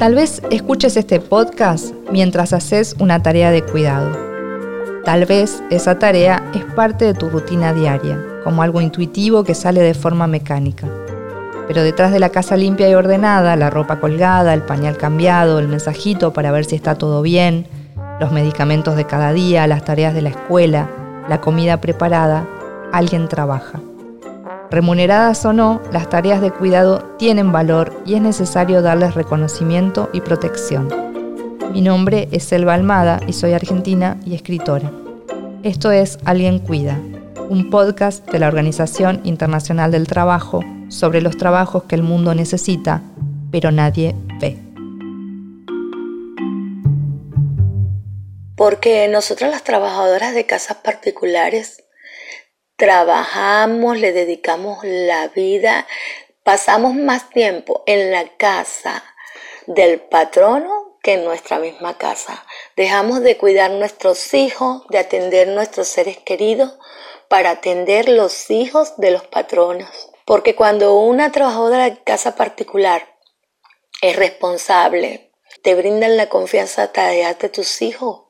Tal vez escuches este podcast mientras haces una tarea de cuidado. Tal vez esa tarea es parte de tu rutina diaria, como algo intuitivo que sale de forma mecánica. Pero detrás de la casa limpia y ordenada, la ropa colgada, el pañal cambiado, el mensajito para ver si está todo bien, los medicamentos de cada día, las tareas de la escuela, la comida preparada, alguien trabaja. Remuneradas o no, las tareas de cuidado tienen valor y es necesario darles reconocimiento y protección. Mi nombre es Selva Almada y soy argentina y escritora. Esto es Alguien Cuida, un podcast de la Organización Internacional del Trabajo sobre los trabajos que el mundo necesita, pero nadie ve. Porque nosotras las trabajadoras de casas particulares trabajamos, le dedicamos la vida, pasamos más tiempo en la casa del patrono que en nuestra misma casa. Dejamos de cuidar nuestros hijos, de atender nuestros seres queridos para atender los hijos de los patronos. Porque cuando una trabajadora de casa particular es responsable, te brindan la confianza de tus hijos,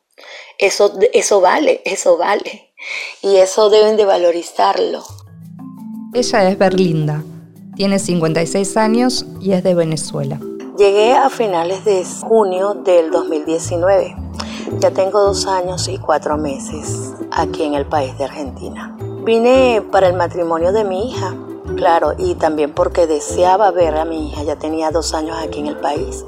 eso, eso vale, eso vale y eso deben de valorizarlo. Ella es Berlinda, tiene 56 años y es de Venezuela. Llegué a finales de junio del 2019. Ya tengo dos años y cuatro meses aquí en el país de Argentina. Vine para el matrimonio de mi hija, claro, y también porque deseaba ver a mi hija. Ya tenía dos años aquí en el país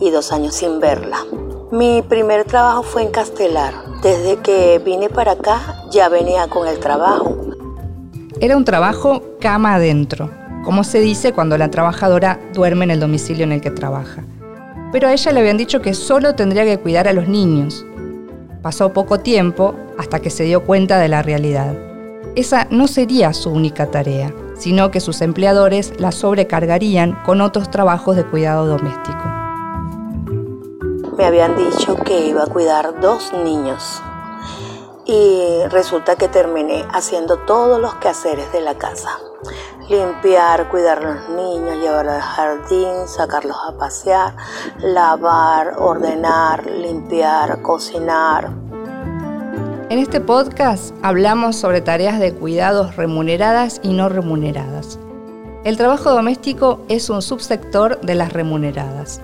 y dos años sin verla. Mi primer trabajo fue en Castelar. Desde que vine para acá ya venía con el trabajo. Era un trabajo cama adentro, como se dice cuando la trabajadora duerme en el domicilio en el que trabaja. Pero a ella le habían dicho que solo tendría que cuidar a los niños. Pasó poco tiempo hasta que se dio cuenta de la realidad. Esa no sería su única tarea, sino que sus empleadores la sobrecargarían con otros trabajos de cuidado doméstico me habían dicho que iba a cuidar dos niños y resulta que terminé haciendo todos los quehaceres de la casa. Limpiar, cuidar a los niños, llevarlos al jardín, sacarlos a pasear, lavar, ordenar, limpiar, cocinar. En este podcast hablamos sobre tareas de cuidados remuneradas y no remuneradas. El trabajo doméstico es un subsector de las remuneradas.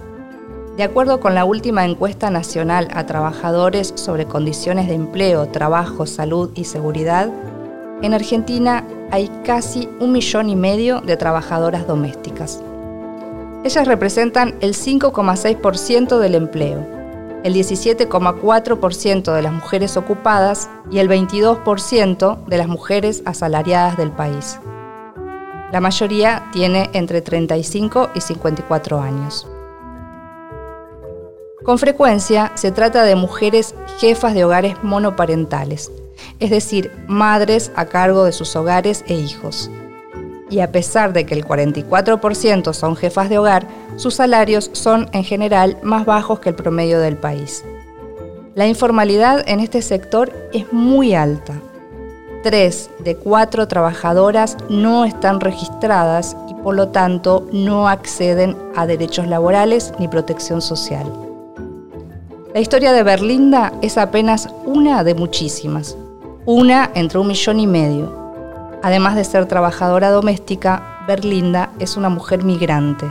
De acuerdo con la última encuesta nacional a trabajadores sobre condiciones de empleo, trabajo, salud y seguridad, en Argentina hay casi un millón y medio de trabajadoras domésticas. Ellas representan el 5,6% del empleo, el 17,4% de las mujeres ocupadas y el 22% de las mujeres asalariadas del país. La mayoría tiene entre 35 y 54 años. Con frecuencia se trata de mujeres jefas de hogares monoparentales, es decir, madres a cargo de sus hogares e hijos. Y a pesar de que el 44% son jefas de hogar, sus salarios son en general más bajos que el promedio del país. La informalidad en este sector es muy alta. Tres de cuatro trabajadoras no están registradas y por lo tanto no acceden a derechos laborales ni protección social. La historia de Berlinda es apenas una de muchísimas, una entre un millón y medio. Además de ser trabajadora doméstica, Berlinda es una mujer migrante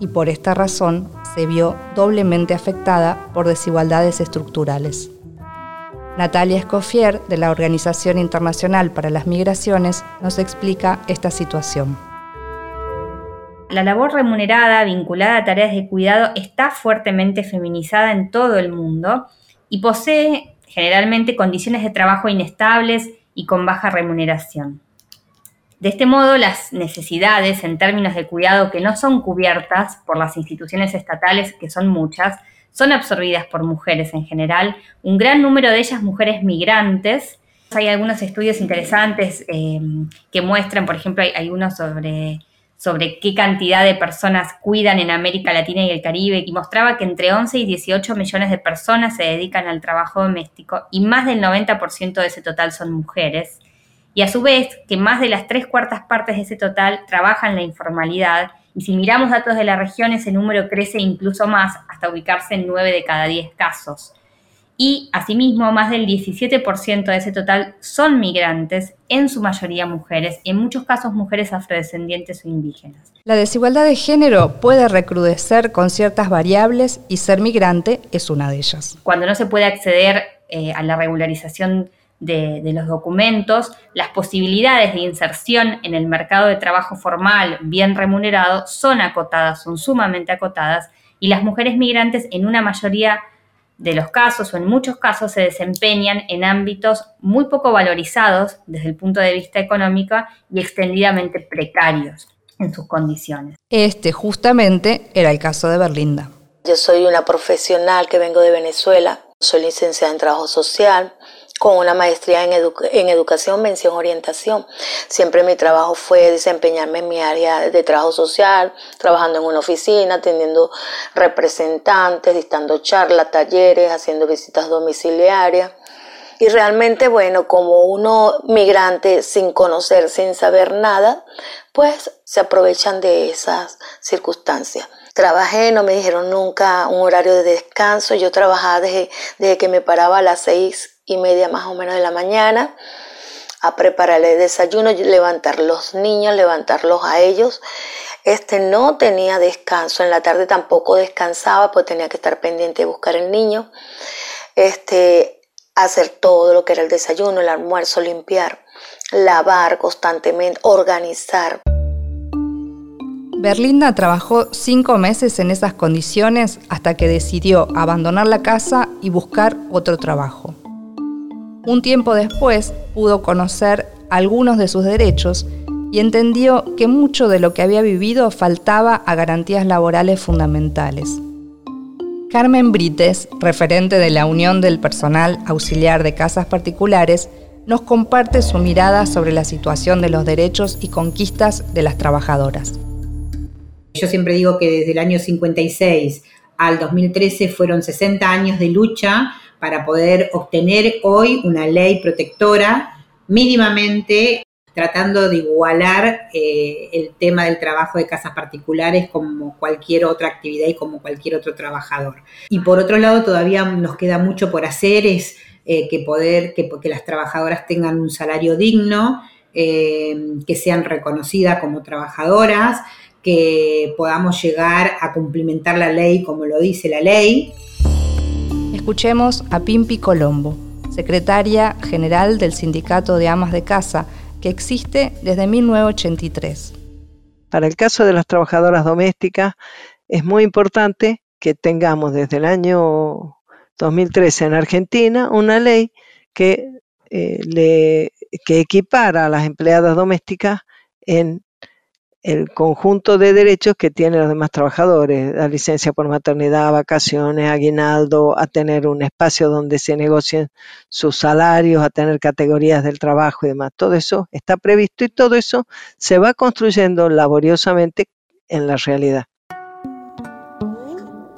y por esta razón se vio doblemente afectada por desigualdades estructurales. Natalia Escoffier, de la Organización Internacional para las Migraciones, nos explica esta situación. La labor remunerada vinculada a tareas de cuidado está fuertemente feminizada en todo el mundo y posee generalmente condiciones de trabajo inestables y con baja remuneración. De este modo, las necesidades en términos de cuidado que no son cubiertas por las instituciones estatales, que son muchas, son absorbidas por mujeres en general, un gran número de ellas mujeres migrantes. Hay algunos estudios interesantes eh, que muestran, por ejemplo, hay, hay uno sobre sobre qué cantidad de personas cuidan en América Latina y el Caribe y mostraba que entre 11 y 18 millones de personas se dedican al trabajo doméstico y más del 90% de ese total son mujeres. Y a su vez que más de las tres cuartas partes de ese total trabajan la informalidad Y si miramos datos de la región, ese número crece incluso más, hasta ubicarse en 9 de cada 10 casos. Y asimismo, más del 17% de ese total son migrantes, en su mayoría mujeres, y en muchos casos mujeres afrodescendientes o indígenas. La desigualdad de género puede recrudecer con ciertas variables y ser migrante es una de ellas. Cuando no se puede acceder eh, a la regularización de, los documentos, las posibilidades de inserción en el mercado de trabajo formal bien remunerado son acotadas, son sumamente acotadas, y las mujeres migrantes en una mayoría de los casos o en muchos casos se desempeñan en ámbitos muy poco valorizados desde el punto de vista económico y extendidamente precarios en sus condiciones. Este justamente era el caso de Berlinda. Yo soy una profesional que vengo de Venezuela, soy licenciada en trabajo social, con una maestría en, en, educación, mención, orientación. Siempre mi trabajo fue desempeñarme en mi área de trabajo social, trabajando en una oficina, atendiendo representantes, dictando charlas, talleres, haciendo visitas domiciliarias. Y realmente, bueno, como uno migrante sin conocer, sin saber nada, pues se aprovechan de esas circunstancias. Trabajé, no me dijeron nunca un horario de descanso. Yo trabajaba desde, desde que me paraba a las seis y media más o menos de la mañana a preparar el desayuno, levantar los niños, levantarlos a ellos. Este no tenía descanso, en la tarde tampoco descansaba, pues tenía que estar pendiente de buscar el niño. Este, hacer todo lo que era el desayuno, el almuerzo, limpiar, lavar constantemente, organizar. Berlinda trabajó cinco meses en esas condiciones hasta que decidió abandonar la casa y buscar otro trabajo. Un tiempo después pudo conocer algunos de sus derechos y entendió que mucho de lo que había vivido faltaba a garantías laborales fundamentales. Carmen Brites, referente de la Unión del Personal Auxiliar de Casas Particulares, nos comparte su mirada sobre la situación de los derechos y conquistas de las trabajadoras. Yo siempre digo que desde el año 56 al 2013 fueron 60 años de lucha para poder obtener hoy una ley protectora mínimamente tratando de igualar eh, el tema del trabajo de casas particulares como cualquier otra actividad y como cualquier otro trabajador. Y por otro lado, todavía nos queda mucho por hacer, es eh, que poder, que, las trabajadoras tengan un salario digno, eh, que sean reconocidas como trabajadoras, que podamos llegar a cumplimentar la ley como lo dice la ley. Escuchemos a Pimpi Colombo, secretaria general del Sindicato de Amas de Casa, que existe desde 1983. Para el caso de las trabajadoras domésticas, es muy importante que tengamos desde el año 2013 en Argentina una ley que, eh, que equipara a las empleadas domésticas en el conjunto de derechos que tienen los demás trabajadores, la licencia por maternidad, vacaciones, aguinaldo, a tener un espacio donde se negocien sus salarios, a tener categorías del trabajo y demás. Todo eso está previsto y todo eso se va construyendo laboriosamente en la realidad.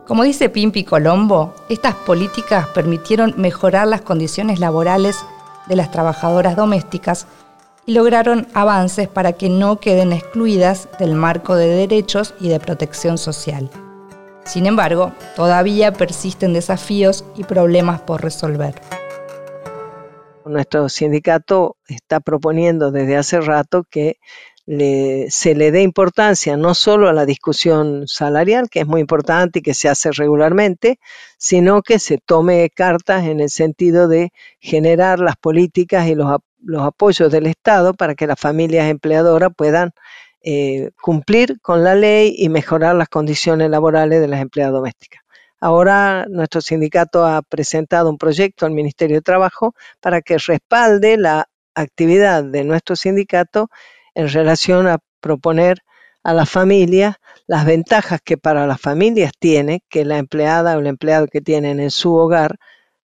Como dice Pimpi Colombo, estas políticas permitieron mejorar las condiciones laborales de las trabajadoras domésticas y lograron avances para que no queden excluidas del marco de derechos y de protección social. Sin embargo, todavía persisten desafíos y problemas por resolver. Nuestro sindicato está proponiendo desde hace rato que se le dé importancia no solo a la discusión salarial, que es muy importante y que se hace regularmente, sino que se tome cartas en el sentido de generar las políticas y los, los apoyos del Estado para que las familias empleadoras puedan eh, cumplir con la ley y mejorar las condiciones laborales de las empleadas domésticas. Ahora nuestro sindicato ha presentado un proyecto al Ministerio de Trabajo para que respalde la actividad de nuestro sindicato en relación a proponer a las familias las ventajas que para las familias tiene que la empleada o el empleado que tienen en su hogar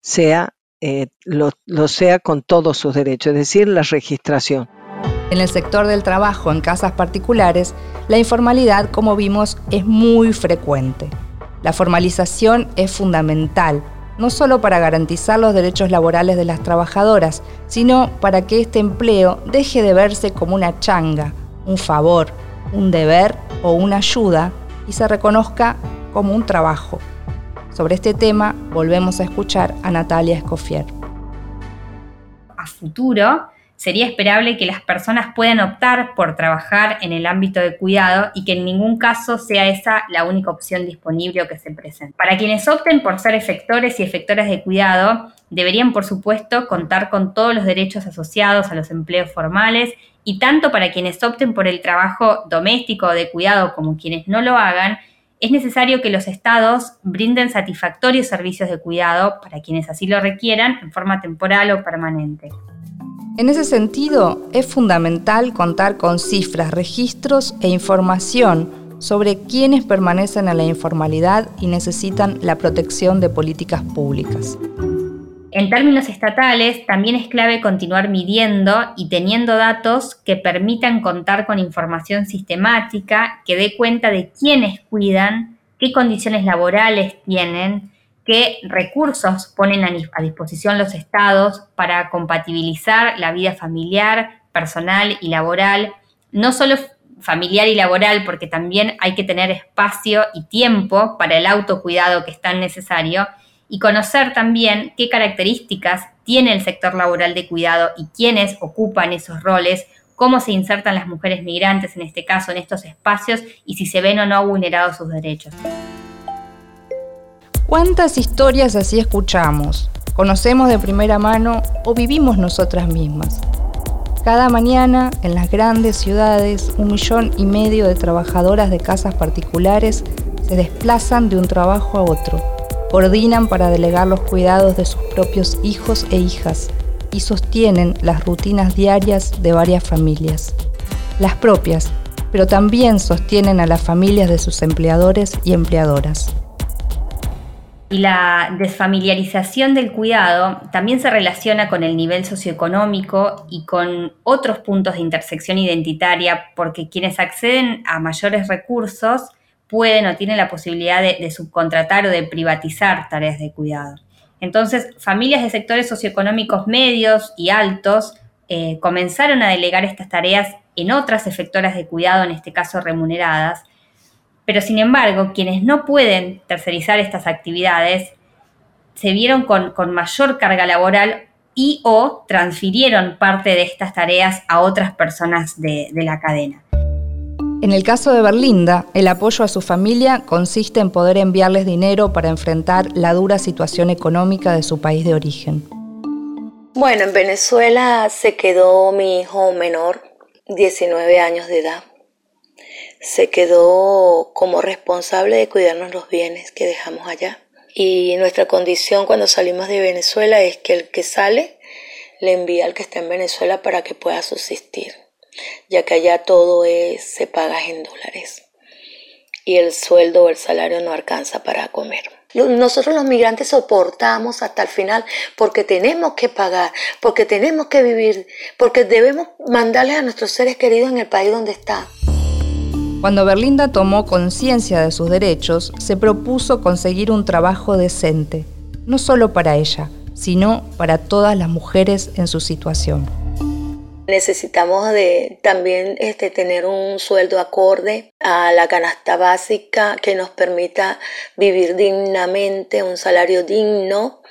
sea eh, lo, lo sea con todos sus derechos, es decir, la registración. En el sector del trabajo en casas particulares, la informalidad, como vimos, es muy frecuente. La formalización es fundamental no solo para garantizar los derechos laborales de las trabajadoras, sino para que este empleo deje de verse como una changa, un favor, un deber o una ayuda y se reconozca como un trabajo. Sobre este tema volvemos a escuchar a Natalia Escofier. A futuro, sería esperable que las personas puedan optar por trabajar en el ámbito de cuidado y que en ningún caso sea esa la única opción disponible o que se presente. Para quienes opten por ser efectores y efectoras de cuidado, deberían por supuesto contar con todos los derechos asociados a los empleos formales y tanto para quienes opten por el trabajo doméstico o de cuidado como quienes no lo hagan, es necesario que los estados brinden satisfactorios servicios de cuidado para quienes así lo requieran en forma temporal o permanente. En ese sentido, es fundamental contar con cifras, registros e información sobre quienes permanecen en la informalidad y necesitan la protección de políticas públicas. En términos estatales, también es clave continuar midiendo y teniendo datos que permitan contar con información sistemática que dé cuenta de quiénes cuidan, qué condiciones laborales tienen, qué recursos ponen a, disposición los estados para compatibilizar la vida familiar, personal y laboral, no solo familiar y laboral, porque también hay que tener espacio y tiempo para el autocuidado que es tan necesario, y conocer también qué características tiene el sector laboral de cuidado y quiénes ocupan esos roles, cómo se insertan las mujeres migrantes en este caso en estos espacios y si se ven o no vulnerados sus derechos. ¿Cuántas historias así escuchamos? ¿Conocemos de primera mano o vivimos nosotras mismas? Cada mañana, en las grandes ciudades, un millón y medio de trabajadoras de casas particulares se desplazan de un trabajo a otro, coordinan para delegar los cuidados de sus propios hijos e hijas y sostienen las rutinas diarias de varias familias. Las propias, pero también sostienen a las familias de sus empleadores y empleadoras. Y la desfamiliarización del cuidado también se relaciona con el nivel socioeconómico y con otros puntos de intersección identitaria, porque quienes acceden a mayores recursos pueden o tienen la posibilidad de, subcontratar o de privatizar tareas de cuidado. Entonces, familias de sectores socioeconómicos medios y altos eh, comenzaron a delegar estas tareas en otras efectoras de cuidado, en este caso remuneradas, pero sin embargo, quienes no pueden tercerizar estas actividades se vieron con, mayor carga laboral y o transfirieron parte de estas tareas a otras personas de, de la cadena. En el caso de Berlinda, el apoyo a su familia consiste en poder enviarles dinero para enfrentar la dura situación económica de su país de origen. Bueno, en Venezuela se quedó mi hijo menor, 19 años de edad se quedó como responsable de cuidarnos los bienes que dejamos allá. Y nuestra condición cuando salimos de Venezuela es que el que sale le envía al que está en Venezuela para que pueda subsistir, ya que allá todo se paga en dólares y el sueldo o el salario no alcanza para comer. Nosotros los migrantes soportamos hasta el final porque tenemos que pagar, porque tenemos que vivir, porque debemos mandarles a nuestros seres queridos en el país donde están. Cuando Berlinda tomó conciencia de sus derechos, se propuso conseguir un trabajo decente, no solo para ella, sino para todas las mujeres en su situación. Necesitamos de también este, tener un sueldo acorde a la canasta básica que nos permita vivir dignamente, un salario digno,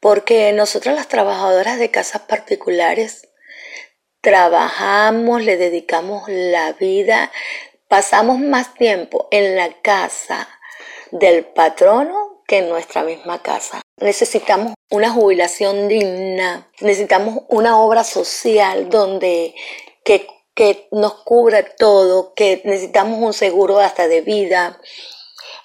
porque nosotras las trabajadoras de casas particulares trabajamos, le dedicamos la vida, pasamos más tiempo en la casa del patrono que en nuestra misma casa. Necesitamos una jubilación digna, necesitamos una obra social donde que, que nos cubra todo, que necesitamos un seguro hasta de vida,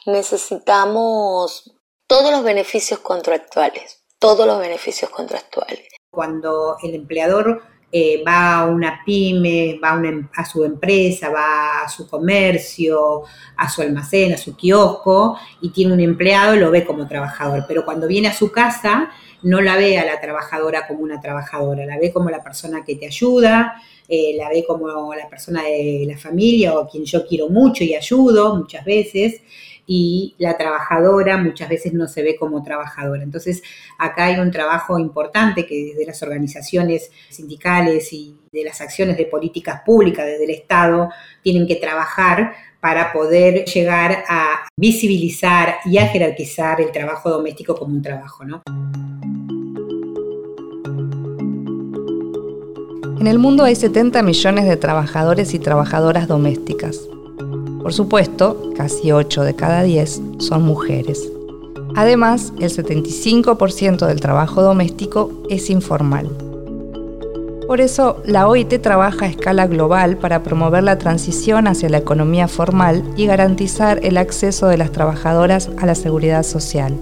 necesitamos todos los beneficios contractuales, todos los beneficios contractuales. Cuando el empleador eh, va a una pyme, va a, em, a, su empresa, va a su comercio, a su almacén, a su kiosco y tiene un empleado, lo ve como trabajador. Pero cuando viene a su casa, no la ve a la trabajadora como una trabajadora, la ve como la persona que te ayuda, eh, la ve como la persona de la familia o quien yo quiero mucho y ayudo muchas veces. Y la trabajadora muchas veces no se ve como trabajadora. Entonces, acá hay un trabajo importante que desde las organizaciones sindicales y de las acciones de políticas públicas desde el Estado tienen que trabajar para poder llegar a visibilizar y a jerarquizar el trabajo doméstico como un trabajo, ¿no? En el mundo hay 70 millones de trabajadores y trabajadoras domésticas. Por supuesto, casi 8 de cada 10 son mujeres. Además, el 75% del trabajo doméstico es informal. Por eso, la OIT trabaja a escala global para promover la transición hacia la economía formal y garantizar el acceso de las trabajadoras a la seguridad social.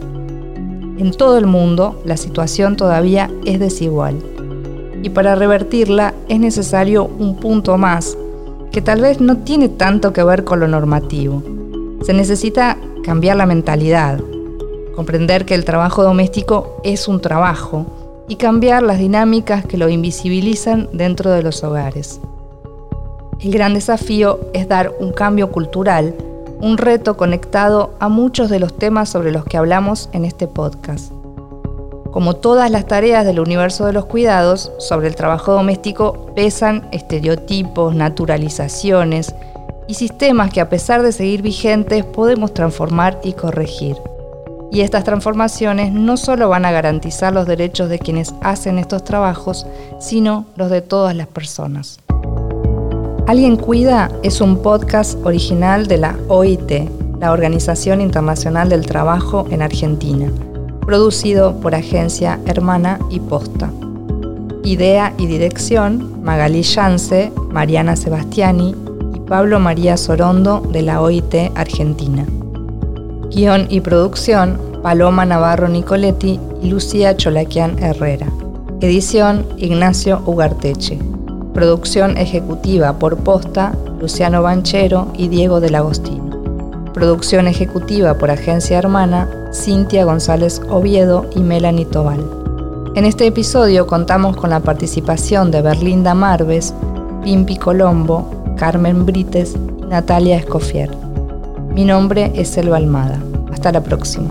En todo el mundo, la situación todavía es desigual y para revertirla es necesario un punto más, que tal vez no tiene tanto que ver con lo normativo. Se necesita cambiar la mentalidad, comprender que el trabajo doméstico es un trabajo y cambiar las dinámicas que lo invisibilizan dentro de los hogares. El gran desafío es dar un cambio cultural, un reto conectado a muchos de los temas sobre los que hablamos en este podcast. Como todas las tareas del universo de los cuidados, sobre el trabajo doméstico pesan estereotipos, naturalizaciones y sistemas que a pesar de seguir vigentes podemos transformar y corregir. Y estas transformaciones no solo van a garantizar los derechos de quienes hacen estos trabajos, sino los de todas las personas. Alguien Cuida es un podcast original de la OIT, la Organización Internacional del Trabajo en Argentina producido por Agencia Hermana y Posta. Idea y dirección, Magalí Yance, Mariana Sebastiani y Pablo María Sorondo de la OIT Argentina. Guión y producción, Paloma Navarro Nicoletti y Lucía Cholaquian Herrera. Edición, Ignacio Ugarteche. Producción ejecutiva por Posta, Luciano Banchero y Diego del Agostino. Producción ejecutiva por Agencia Hermana, Cintia González Oviedo y Melanie Tobal. En este episodio contamos con la participación de Berlinda Marves, Pimpi Colombo, Carmen Brites y Natalia Escofier. Mi nombre es Elba Almada. Hasta la próxima.